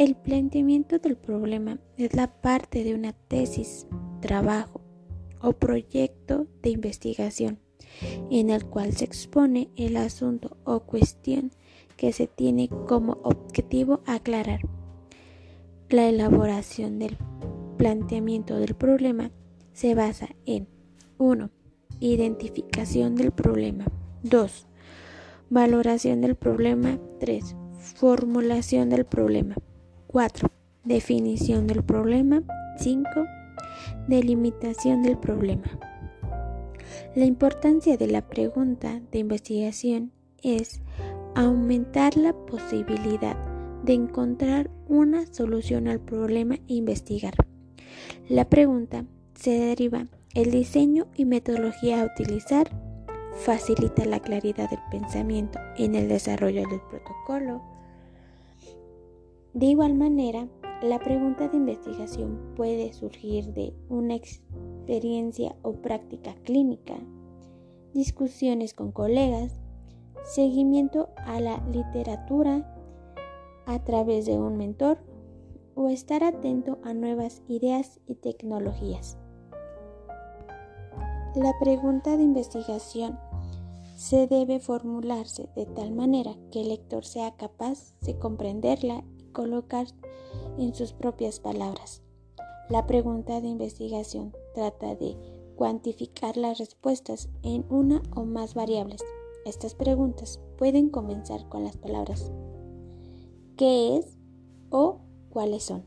El planteamiento del problema es la parte de una tesis, trabajo o proyecto de investigación en el cual se expone el asunto o cuestión que se tiene como objetivo aclarar. La elaboración del planteamiento del problema se basa en 1. Identificación del problema. 2. Valoración del problema. 3. Formulación del problema. 4. Definición del problema. 5. Delimitación del problema. La importancia de la pregunta de investigación es aumentar la posibilidad de encontrar una solución al problema e investigar. La pregunta se deriva el diseño y metodología a utilizar, facilita la claridad del pensamiento en el desarrollo del protocolo, de igual manera, la pregunta de investigación puede surgir de una experiencia o práctica clínica, discusiones con colegas, seguimiento a la literatura a través de un mentor o estar atento a nuevas ideas y tecnologías. La pregunta de investigación se debe formularse de tal manera que el lector sea capaz de comprenderla colocar en sus propias palabras. La pregunta de investigación trata de cuantificar las respuestas en una o más variables. Estas preguntas pueden comenzar con las palabras ¿qué es? o ¿cuáles son?